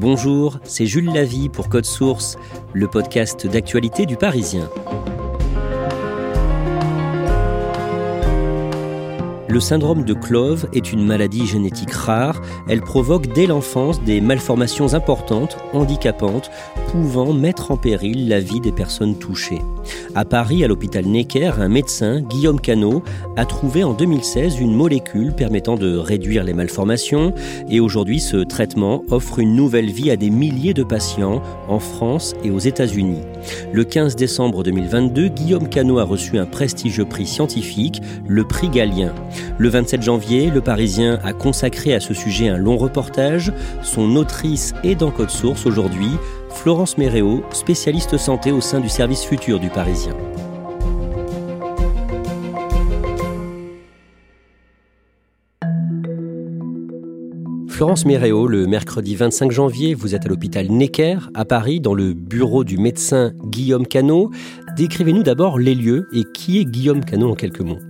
Bonjour, c'est Jules Lavie pour Code Source, le podcast d'actualité du Parisien. Le syndrome de Clove est une maladie génétique rare. Elle provoque dès l'enfance des malformations importantes, handicapantes, pouvant mettre en péril la vie des personnes touchées. À Paris, à l'hôpital Necker, un médecin, Guillaume Canot, a trouvé en 2016 une molécule permettant de réduire les malformations et aujourd'hui ce traitement offre une nouvelle vie à des milliers de patients en France et aux États-Unis. Le 15 décembre 2022, Guillaume Canot a reçu un prestigieux prix scientifique, le prix Galien. Le 27 janvier, Le Parisien a consacré à ce sujet un long reportage. Son autrice est dans Code Source aujourd'hui, Florence Méréo, spécialiste santé au sein du service futur du Parisien. Florence Méréo, le mercredi 25 janvier, vous êtes à l'hôpital Necker, à Paris, dans le bureau du médecin Guillaume Canot. Décrivez-nous d'abord les lieux et qui est Guillaume Canot en quelques mots.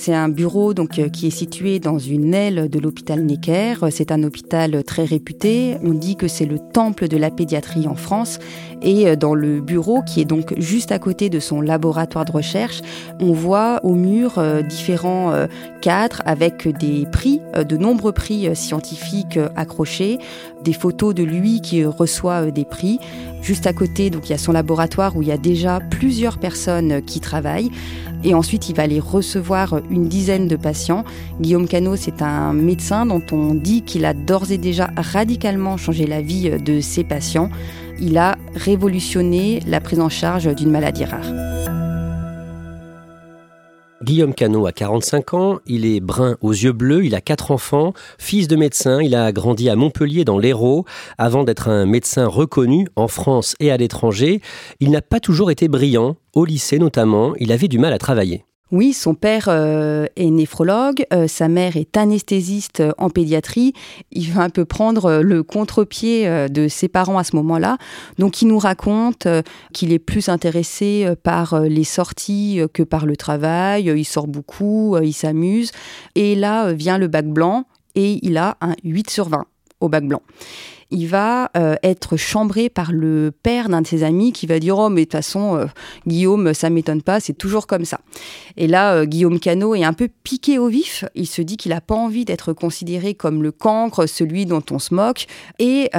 C'est un bureau donc euh, qui est situé dans une aile de l'hôpital Necker. C'est un hôpital très réputé. On dit que c'est le temple de la pédiatrie en France. Et euh, dans le bureau, qui est donc juste à côté de son laboratoire de recherche, on voit au mur euh, différents cadres avec des prix, de nombreux prix scientifiques accrochés, des photos de lui qui reçoit des prix. Juste à côté, donc il y a son laboratoire où il y a déjà plusieurs personnes qui travaillent. Et ensuite, il va aller recevoir une dizaine de patients. Guillaume Cano, c'est un médecin dont on dit qu'il a d'ores et déjà radicalement changé la vie de ses patients. Il a révolutionné la prise en charge d'une maladie rare. Guillaume Canot a 45 ans, il est brun aux yeux bleus, il a quatre enfants, fils de médecin, il a grandi à Montpellier dans l'Hérault avant d'être un médecin reconnu en France et à l'étranger. Il n'a pas toujours été brillant, au lycée notamment, il avait du mal à travailler. Oui, son père euh, est néphrologue, euh, sa mère est anesthésiste euh, en pédiatrie. Il va un peu prendre le contre-pied de ses parents à ce moment-là. Donc il nous raconte qu'il est plus intéressé par les sorties que par le travail. Il sort beaucoup, il s'amuse. Et là vient le bac blanc et il a un 8 sur 20 au bac blanc il va euh, être chambré par le père d'un de ses amis qui va dire Oh, mais de toute façon, euh, Guillaume, ça m'étonne pas, c'est toujours comme ça. Et là, euh, Guillaume Cano est un peu piqué au vif. Il se dit qu'il n'a pas envie d'être considéré comme le cancre, celui dont on se moque, et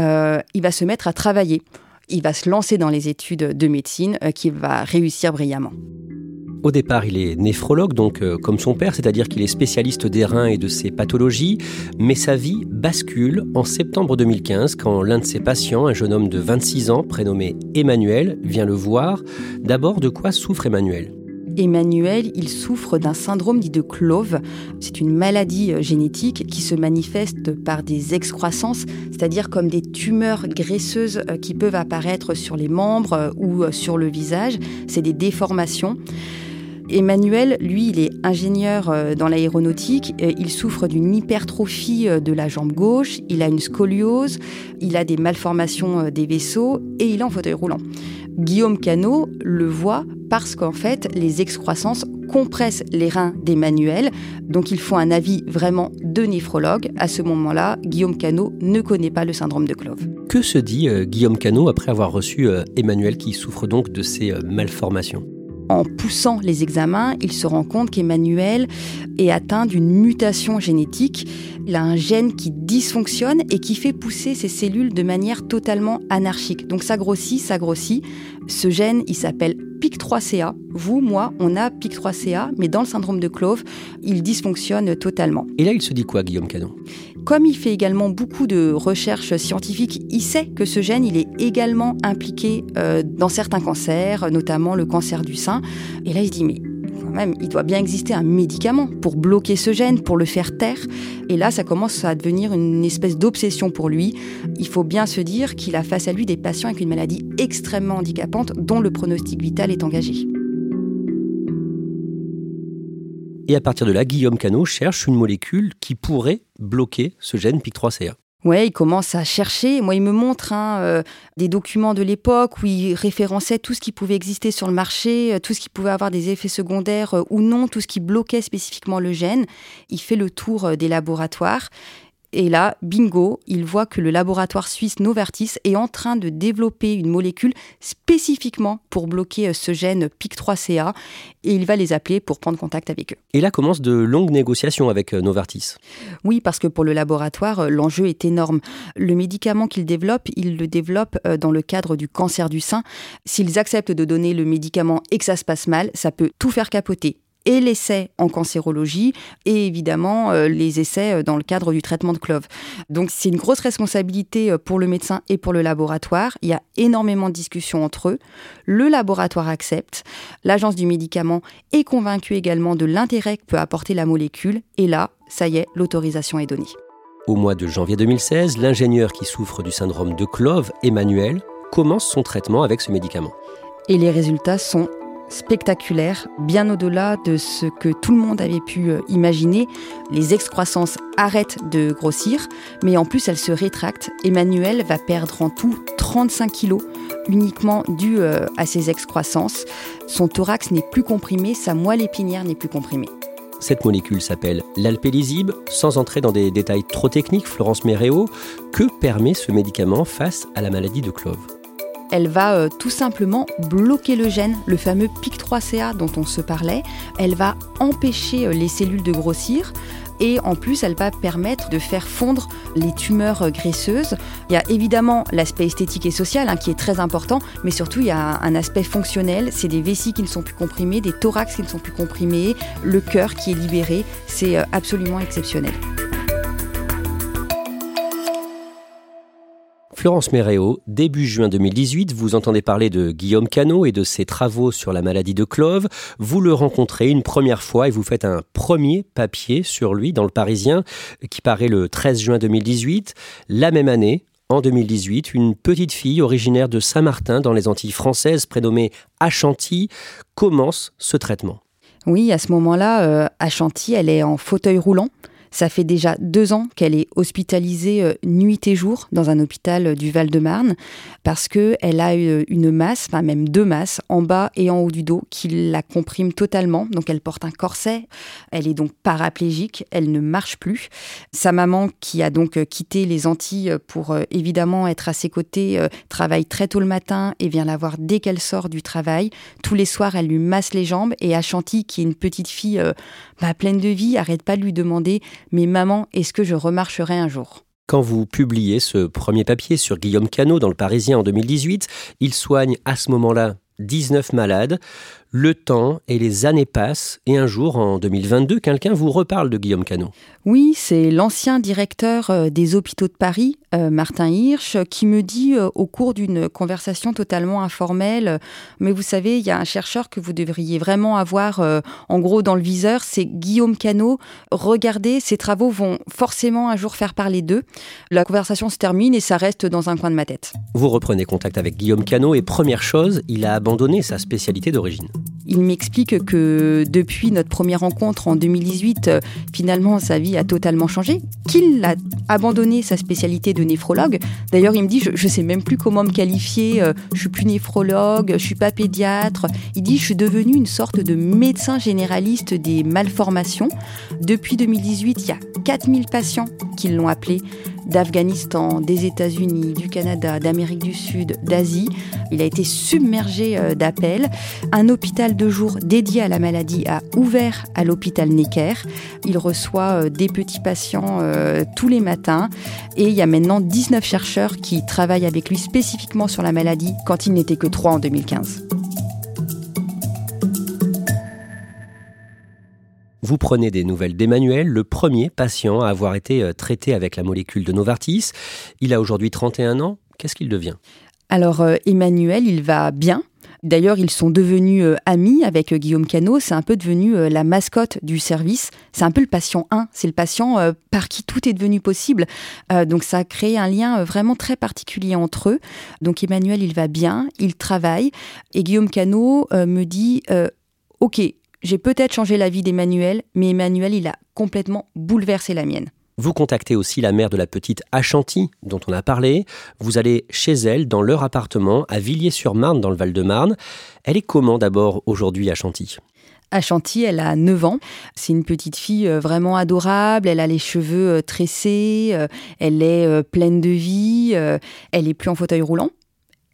il va se mettre à travailler. Il va se lancer dans les études de médecine qu'il va réussir brillamment. Au départ, il est néphrologue, donc euh, comme son père, c'est-à-dire qu'il est spécialiste des reins et de ses pathologies, mais sa vie bascule en septembre 2015 quand l'un de ses patients, un jeune homme de 26 ans prénommé Emmanuel, vient le voir. D'abord, de quoi souffre Emmanuel? Emmanuel, il souffre d'un syndrome dit de Clove. C'est une maladie euh, génétique qui se manifeste par des excroissances, c'est-à-dire comme des tumeurs graisseuses euh, qui peuvent apparaître sur les membres ou sur le visage. C'est des déformations. Emmanuel, lui, il est ingénieur euh, dans l'aéronautique. Il souffre d'une hypertrophie euh, de la jambe gauche. Il a une scoliose. Il a des malformations euh, des vaisseaux et il est en fauteuil roulant. Guillaume Cano le voit parce qu'en fait, les excroissances compressent les reins d'Emmanuel. Donc, il faut un avis vraiment de néphrologue. À ce moment-là, Guillaume Cano ne connaît pas le syndrome de Clove. Que se dit Guillaume Cano après avoir reçu Emmanuel qui souffre donc de ces malformations? En poussant les examens, il se rend compte qu'Emmanuel est atteint d'une mutation génétique. Il a un gène qui dysfonctionne et qui fait pousser ses cellules de manière totalement anarchique. Donc ça grossit, ça grossit. Ce gène, il s'appelle PIC3CA. Vous, moi, on a PIC3CA, mais dans le syndrome de Clove, il dysfonctionne totalement. Et là, il se dit quoi, Guillaume Canon? Comme il fait également beaucoup de recherches scientifiques, il sait que ce gène, il est également impliqué euh, dans certains cancers, notamment le cancer du sein. Et là, il se dit, mais quand même, il doit bien exister un médicament pour bloquer ce gène, pour le faire taire. Et là, ça commence à devenir une espèce d'obsession pour lui. Il faut bien se dire qu'il a face à lui des patients avec une maladie extrêmement handicapante dont le pronostic vital est engagé. Et à partir de là, Guillaume Canot cherche une molécule qui pourrait bloquer ce gène PIC3CA. Ouais, il commence à chercher. Moi, il me montre hein, euh, des documents de l'époque où il référençait tout ce qui pouvait exister sur le marché, euh, tout ce qui pouvait avoir des effets secondaires euh, ou non, tout ce qui bloquait spécifiquement le gène. Il fait le tour des laboratoires et là, bingo, il voit que le laboratoire suisse Novartis est en train de développer une molécule spécifiquement pour bloquer euh, ce gène PIC3CA et il va les appeler pour prendre contact avec eux. Et là commencent de longues négociations avec euh, Novartis. Oui, parce que pour le laboratoire, euh, l'enjeu est énorme. Le médicament qu'il développe, il le développe dans le cadre du cancer du sein. S'ils acceptent de donner le médicament et que ça se passe mal, ça peut tout faire capoter et l'essai en cancérologie et évidemment euh, les essais euh, dans le cadre du traitement de clove. Donc c'est une grosse responsabilité euh, pour le médecin et pour le laboratoire. Il y a énormément de discussions entre eux. Le laboratoire accepte. L'agence du médicament est convaincue également de l'intérêt que peut apporter la molécule. Et là, ça y est, l'autorisation est donnée. Au mois de janvier 2016, l'ingénieur qui souffre du syndrome de Clove, Emmanuel, commence son traitement avec ce médicament. Et les résultats sont spectaculaire, bien au-delà de ce que tout le monde avait pu euh, imaginer. Les excroissances arrêtent de grossir, mais en plus elles se rétractent. Emmanuel va perdre en tout 35 kilos uniquement dû euh, à ces excroissances. Son thorax n'est plus comprimé, sa moelle épinière n'est plus comprimée. Cette molécule s'appelle l'alpélizib. Sans entrer dans des détails trop techniques, Florence Méréo, que permet ce médicament face à la maladie de Clove? Elle va euh, tout simplement bloquer le gène, le fameux PIC3CA dont on se parlait. Elle va empêcher euh, les cellules de grossir. Et en plus, elle va permettre de faire fondre les tumeurs euh, graisseuses. Il y a évidemment l'aspect esthétique et social hein, qui est très important, mais surtout il y a un aspect fonctionnel. C'est des vessies qui ne sont plus comprimées, des thorax qui ne sont plus comprimés, le cœur qui est libéré. C'est absolument exceptionnel. Florence Méréo, début juin 2018, vous entendez parler de Guillaume Canot et de ses travaux sur la maladie de Clove. Vous le rencontrez une première fois et vous faites un premier papier sur lui dans le Parisien qui paraît le 13 juin 2018. La même année, en 2018, une petite fille originaire de Saint-Martin dans les Antilles françaises prénommée Achanti commence ce traitement. Oui, à ce moment-là, euh, Achanti, elle est en fauteuil roulant. Ça fait déjà deux ans qu'elle est hospitalisée euh, nuit et jour dans un hôpital euh, du Val-de-Marne parce qu'elle a une masse, enfin même deux masses, en bas et en haut du dos qui la compriment totalement. Donc elle porte un corset, elle est donc paraplégique, elle ne marche plus. Sa maman, qui a donc euh, quitté les Antilles pour évidemment être à ses côtés, travaille très tôt le matin et vient la voir dès qu'elle sort du travail. Tous les soirs, elle lui masse les jambes et Ashanti, qui est une petite fille bah, pleine de vie, arrête pas de lui demander mais maman, est-ce que je remarcherai un jour? Quand vous publiez ce premier papier sur Guillaume Canot dans le Parisien en 2018, il soigne à ce moment-là 19 malades. Le temps et les années passent et un jour, en 2022, quelqu'un vous reparle de Guillaume Canot. Oui, c'est l'ancien directeur euh, des hôpitaux de Paris, euh, Martin Hirsch, qui me dit euh, au cours d'une conversation totalement informelle, mais vous savez, il y a un chercheur que vous devriez vraiment avoir en gros dans le viseur, c'est Guillaume Canot. Regardez, ses travaux vont forcément un jour faire parler d'eux. La conversation se termine et ça reste dans un coin de ma tête. Vous reprenez contact avec Guillaume Canot et première chose, il a abandonné sa spécialité d'origine. Il m'explique que depuis notre première rencontre en 2018, euh, finalement, sa vie a totalement changé, qu'il a abandonné sa spécialité de néphrologue. D'ailleurs, il me dit, je ne sais même plus comment me qualifier, euh, je suis plus néphrologue, je suis pas pédiatre. Il dit, je suis devenu une sorte de médecin généraliste des malformations. Depuis 2018, il y a 4000 patients qui l'ont appelé d'Afghanistan, des États-Unis, du Canada, d'Amérique du Sud, d'Asie. Il a été submergé euh, d'appels. Un hôpital de jour dédié à la maladie a ouvert à l'hôpital Necker. Il reçoit euh, des petits patients euh, tous les matins et il y a maintenant 19 chercheurs qui travaillent avec lui spécifiquement sur la maladie quand il n'était que 3 en 2015. Vous prenez des nouvelles d'Emmanuel, le premier patient à avoir été euh, traité avec la molécule de Novartis. Il a aujourd'hui 31 ans. Qu'est-ce qu'il devient? Alors, euh, Emmanuel, il va bien. D'ailleurs, ils sont devenus euh, amis avec Guillaume Cano. C'est un peu devenu la mascotte du service. C'est un peu le patient 1. C'est le patient par qui tout est devenu possible. donc ça a créé un lien vraiment très particulier entre eux. Donc Emmanuel, il va bien, il travaille. Et Guillaume Cano me dit, OK, j'ai peut-être changé la vie d'Emmanuel, mais Emmanuel, il a complètement bouleversé la mienne. Vous contactez aussi la mère de la petite Achanti, dont on a parlé. Vous allez chez elle, dans leur appartement, à Villiers-sur-Marne, dans le Val-de-Marne. Elle est comment d'abord aujourd'hui, Achanti Achanti, elle a 9 ans. C'est une petite fille euh, vraiment adorable. Elle a les cheveux euh, tressés. Euh, elle est pleine de vie. Elle est plus en fauteuil roulant.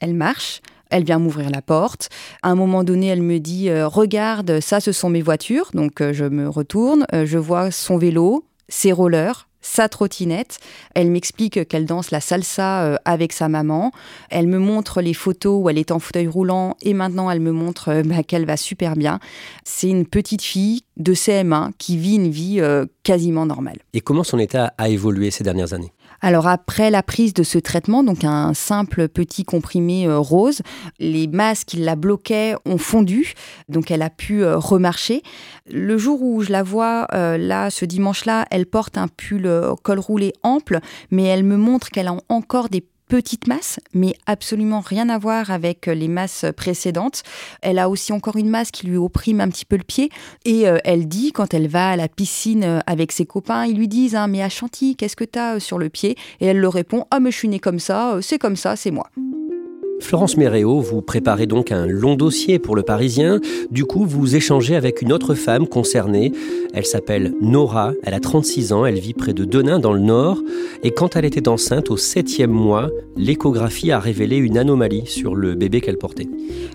Elle marche. Elle vient m'ouvrir la porte. À un moment donné, elle me dit Regarde, ça, ce sont mes voitures. Donc, je me retourne. je vois son vélo, ses rollers, sa trottinette. Elle m'explique qu'elle danse la salsa euh, avec sa maman. Elle me montre les photos où elle est en fauteuil roulant et maintenant elle me montre euh, bah, qu'elle va super bien. C'est une petite fille de CM1 qui vit une vie euh, quasiment normale. Et comment son état a évolué ces dernières années? Alors après la prise de ce traitement, donc un simple petit comprimé euh, rose, les masques qui la bloquaient ont fondu, donc elle a pu euh, remarcher. Le jour où je la vois, euh, là, ce dimanche-là, elle porte un pull col roulé ample, mais elle me montre qu'elle a encore des petite masse, mais absolument rien à voir avec les masses précédentes. Elle a aussi encore une masse qui lui opprime un petit peu le pied. Et euh, elle dit, quand elle va à la piscine euh, avec ses copains, ils lui disent hein, Mais à Chantilly, qu'est-ce que tu as euh, sur le pied? Et elle leur répond Ah, mais je suis née comme ça, c'est comme ça, c'est moi. Florence Méréo, vous préparez donc un long dossier pour le Parisien. Du coup, vous échangez avec une autre femme concernée. Elle s'appelle Nora, elle a 36 ans, elle vit près de Denain dans le Nord. Et quand elle était enceinte au septième mois, l'échographie a révélé une anomalie sur le bébé qu'elle portait.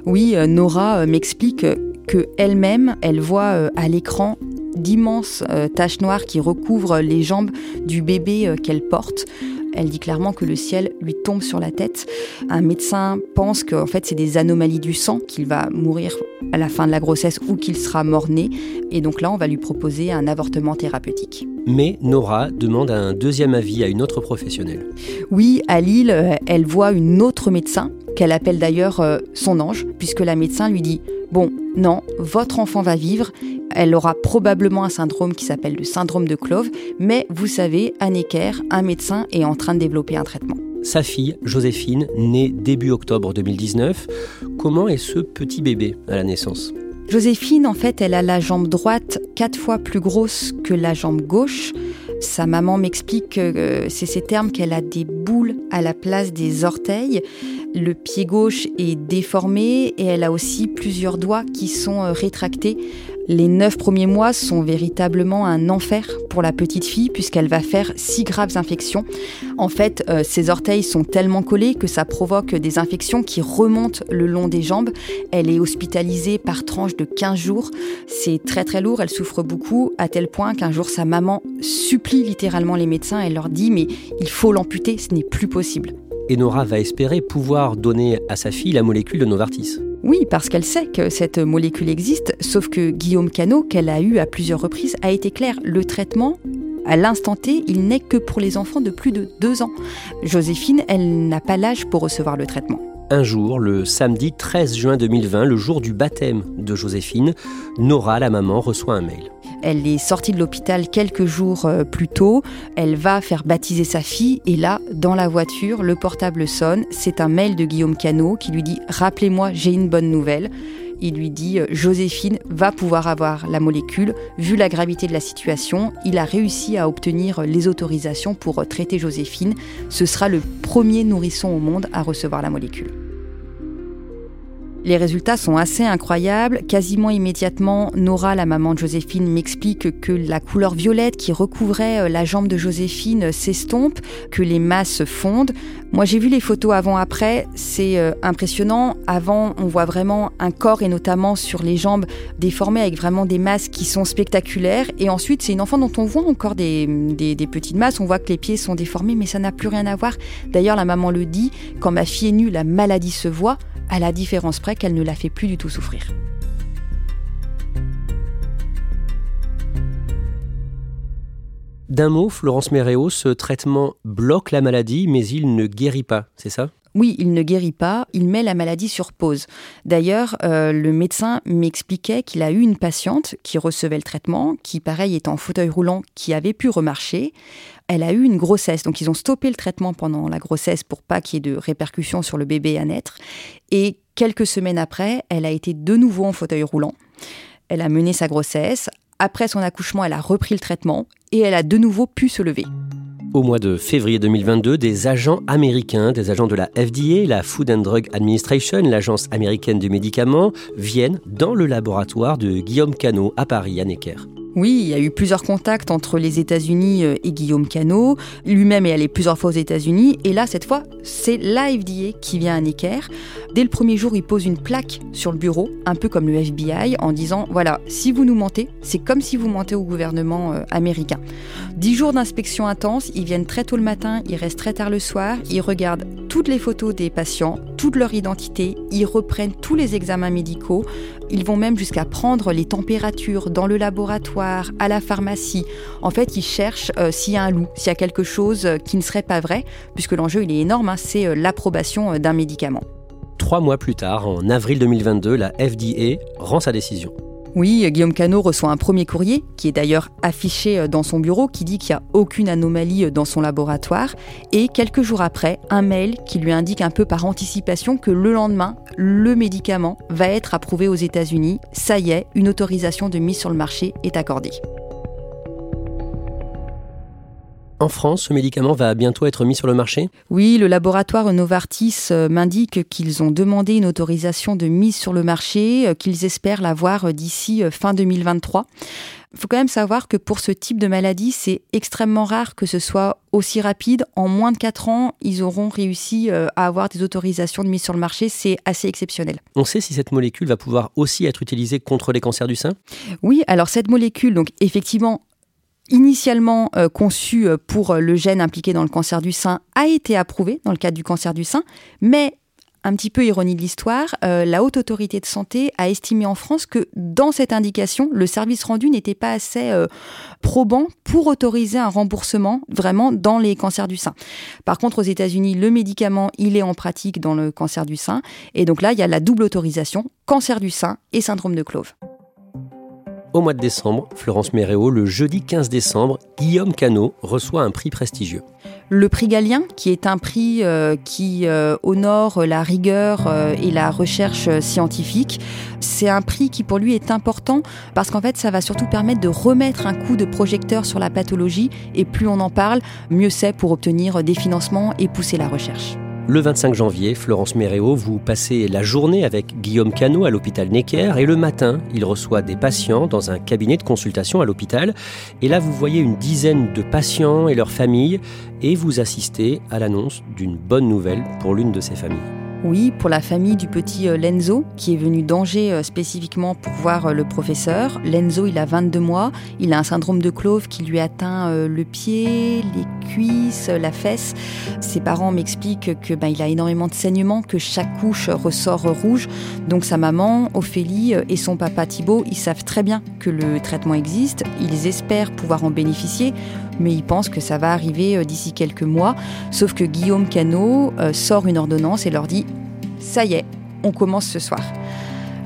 Oui, euh, Nora euh, m'explique que elle-même, elle voit euh, à l'écran d'immenses taches noires qui recouvrent les jambes du bébé qu'elle porte. Elle dit clairement que le ciel lui tombe sur la tête. Un médecin pense qu'en fait c'est des anomalies du sang, qu'il va mourir à la fin de la grossesse ou qu'il sera mort-né. Et donc là, on va lui proposer un avortement thérapeutique. Mais Nora demande un deuxième avis à une autre professionnelle. Oui, à Lille, euh, elle voit une autre médecin, qu'elle appelle d'ailleurs euh, son ange, puisque la médecin lui dit Bon, non, votre enfant va vivre elle aura probablement un syndrome qui s'appelle le syndrome de Clove, mais vous savez, à Necker, un médecin est en train de développer un traitement. Sa fille, Joséphine, née début octobre 2019. Comment est ce petit bébé à la naissance? Joséphine, en fait, elle a la jambe droite quatre fois plus grosse que la jambe gauche. Sa maman m'explique que euh, c'est ces termes qu'elle a des boules à la place des orteils. Le pied gauche est déformé et elle a aussi plusieurs doigts qui sont euh, rétractés. Les neuf premiers mois sont véritablement un enfer pour la petite fille puisqu'elle va faire six graves infections. En fait, euh, ses orteils sont tellement collés que ça provoque des infections qui remontent le long des jambes. Elle est hospitalisée par tranche de 15 jours. C'est très très lourd, elle souffre beaucoup à tel point qu'un jour sa maman supplie littéralement les médecins. Elle leur dit mais il faut l'amputer, ce n'est plus possible. Et Nora va espérer pouvoir donner à sa fille la molécule de Novartis. Oui, parce qu'elle sait que cette molécule existe, sauf que Guillaume Cano, qu'elle a eu à plusieurs reprises, a été clair, le traitement, à l'instant T, il n'est que pour les enfants de plus de 2 ans. Joséphine, elle n'a pas l'âge pour recevoir le traitement. Un jour, le samedi 13 juin 2020, le jour du baptême de Joséphine, Nora, la maman, reçoit un mail. Elle est sortie de l'hôpital quelques jours euh, plus tôt. Elle va faire baptiser sa fille et là, dans la voiture, le portable sonne. C'est un mail de Guillaume Cano qui lui dit Rappelez-moi, j'ai une bonne nouvelle. Il lui dit euh, Joséphine va pouvoir avoir la molécule. Vu la gravité de la situation, il a réussi à obtenir les autorisations pour traiter Joséphine. Ce sera le premier nourrisson au monde à recevoir la molécule. Les résultats sont assez incroyables. Quasiment immédiatement, Nora, la maman de Joséphine, m'explique que la couleur violette qui recouvrait euh, la jambe de Joséphine s'estompe, que les masses fondent. Moi, j'ai vu les photos avant-après, c'est euh, impressionnant. Avant, on voit vraiment un corps et notamment sur les jambes déformées avec vraiment des masses qui sont spectaculaires. Et ensuite, c'est une enfant dont on voit encore des, des petites masses. On voit que les pieds sont déformés, mais ça n'a plus rien à voir. D'ailleurs, la maman le dit, quand ma fille est nue, la maladie se voit à la différence près qu'elle ne la fait plus du tout souffrir. D'un mot, Florence Méréo, ce traitement bloque la maladie, mais il ne guérit pas, c'est ça? Oui, il ne guérit pas, il met la maladie sur pause. D'ailleurs, euh, le médecin m'expliquait qu'il a eu une patiente qui recevait le traitement, qui pareil est en fauteuil roulant, qui avait pu remarcher. Elle a eu une grossesse, donc ils ont stoppé le traitement pendant la grossesse pour pas qu'il y ait de répercussions sur le bébé à naître. Et quelques semaines après, elle a été de nouveau en fauteuil roulant. Elle a mené sa grossesse. Après son accouchement, elle a repris le traitement et elle a de nouveau pu se lever. Au mois de février 2022, des agents américains, des agents de la FDA, la Food and Drug Administration, l'agence américaine du médicament, viennent dans le laboratoire de Guillaume Cano à Paris, à Necker. Oui, il y a eu plusieurs contacts entre les États-Unis euh, et Guillaume Cano. Lui-même est allé plusieurs fois aux États-Unis. Et là, cette fois, c'est l'AFDA qui vient à Necker. Dès le premier jour, il pose une plaque sur le bureau, un peu comme le FBI, en disant voilà, si vous nous mentez, c'est comme si vous mentez au gouvernement euh, américain. Dix jours d'inspection intense, ils viennent très tôt le matin, ils restent très tard le soir, ils regardent toutes les photos des patients, toute leur identité, ils reprennent tous les examens médicaux, ils vont même jusqu'à prendre les températures dans le laboratoire, à la pharmacie. En fait, ils cherchent euh, s'il y a un loup, s'il y a quelque chose euh, qui ne serait pas vrai, puisque l'enjeu est énorme, hein, c'est euh, l'approbation d'un médicament. Trois mois plus tard, en avril 2022, la FDA rend sa décision. Oui, Guillaume Cano reçoit un premier courrier, qui est d'ailleurs affiché euh, dans son bureau, qui dit qu'il n'y a aucune anomalie euh, dans son laboratoire, et quelques jours après, un mail qui lui indique un peu par anticipation que le lendemain, le médicament va être approuvé aux États-Unis. Ça y est, une autorisation de mise sur le marché est accordée. En France, ce médicament va bientôt être mis sur le marché? Oui, le laboratoire Novartis euh, m'indique qu'ils ont demandé une autorisation de mise sur le marché, euh, qu'ils espèrent l'avoir euh, d'ici fin 2023. Il faut quand même savoir que pour ce type de maladie, c'est extrêmement rare que ce soit aussi rapide. En moins de 4 ans, ils auront réussi à avoir des autorisations de mise sur le marché. C'est assez exceptionnel. On sait si cette molécule va pouvoir aussi être utilisée contre les cancers du sein? Oui, alors cette molécule, donc effectivement, initialement euh, conçu euh, pour euh, le gène impliqué dans le cancer du sein a été approuvé dans le cadre du cancer du sein, mais un petit peu ironie de l'histoire, la haute autorité de santé a estimé en France que dans cette indication, le service rendu n'était pas assez probant pour autoriser un remboursement vraiment dans les cancers du sein. Par contre, aux États-Unis, le médicament, il est en pratique dans le cancer du sein. Et donc là, il y a la double autorisation, cancer du sein et syndrome de Clove au mois de décembre, Florence Méréo, le jeudi 15 décembre, Guillaume Cano reçoit un prix prestigieux. Le prix Galien, qui est un prix euh, qui euh, honore la rigueur euh, et la recherche scientifique, c'est un prix qui pour lui est important parce qu'en fait ça va surtout permettre de remettre un coup de projecteur sur la pathologie et plus on en parle, mieux c'est pour obtenir des financements et pousser la recherche. Le 25 janvier, Florence Méréo, vous passez la journée avec Guillaume Cano à l'hôpital Necker et le matin, il reçoit des patients dans un cabinet de consultation à l'hôpital. Et là, vous voyez une dizaine de patients et leurs familles et vous assistez à l'annonce d'une bonne nouvelle pour l'une de ces familles. Oui, pour la famille du petit euh, Lenzo, qui est venu d'Angers euh, spécifiquement pour voir euh, le professeur. Lenzo, il a 22 mois, il a un syndrome de Clove qui lui atteint le pied, les cuisses, la fesse. Ses parents m'expliquent que ben, il a énormément de saignements, que chaque couche ressort rouge. Donc sa maman, Ophélie, et son papa Thibault, ils savent très bien que le traitement existe. Ils espèrent pouvoir en bénéficier, mais ils pensent que ça va arriver d'ici quelques mois. Sauf que Guillaume Cano sort une ordonnance et leur dit ça y est, on commence ce soir.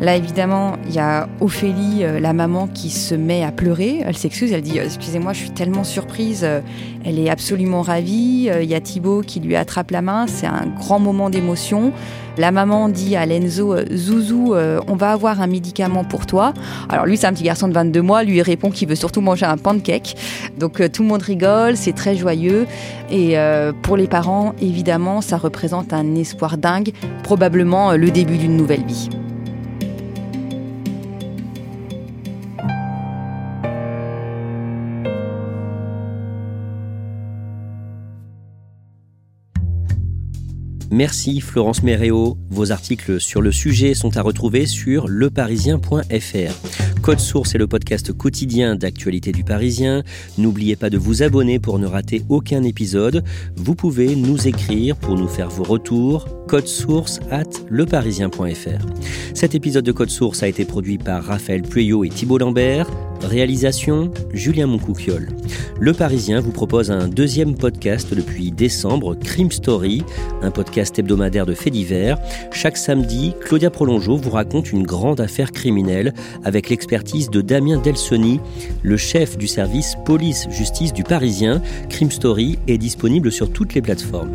Là, évidemment, il y a Ophélie, euh, la maman, qui se met à pleurer. Elle s'excuse, elle dit euh, Excusez-moi, je suis tellement surprise. Euh, elle est absolument ravie. Il y a Thibaut qui lui attrape la main. C'est un grand moment d'émotion. La maman dit à Lenzo Zouzou, on va avoir un médicament pour toi. Alors, lui, c'est un petit garçon de 22 mois. Lui, il répond qu'il veut surtout manger un pancake. Donc, tout le monde rigole. C'est très joyeux. Et pour les parents, évidemment, ça représente un espoir dingue. Probablement le début d'une nouvelle vie. Merci Florence Méréo. Vos articles sur le sujet sont à retrouver sur leparisien.fr. Code Source est le podcast quotidien d'actualité du Parisien. N'oubliez pas de vous abonner pour ne rater aucun épisode. Vous pouvez nous écrire pour nous faire vos retours. Code Source at leparisien.fr. Cet épisode de Code Source a été produit par Raphaël Pueyo et Thibault Lambert. Réalisation Julien Moncouquiole. Le Parisien vous propose un deuxième podcast depuis décembre, Crime Story, un podcast hebdomadaire de faits divers. Chaque samedi, Claudia Prolongeau vous raconte une grande affaire criminelle avec l'expertise de Damien Delsoni, le chef du service police-justice du Parisien. Crime Story est disponible sur toutes les plateformes.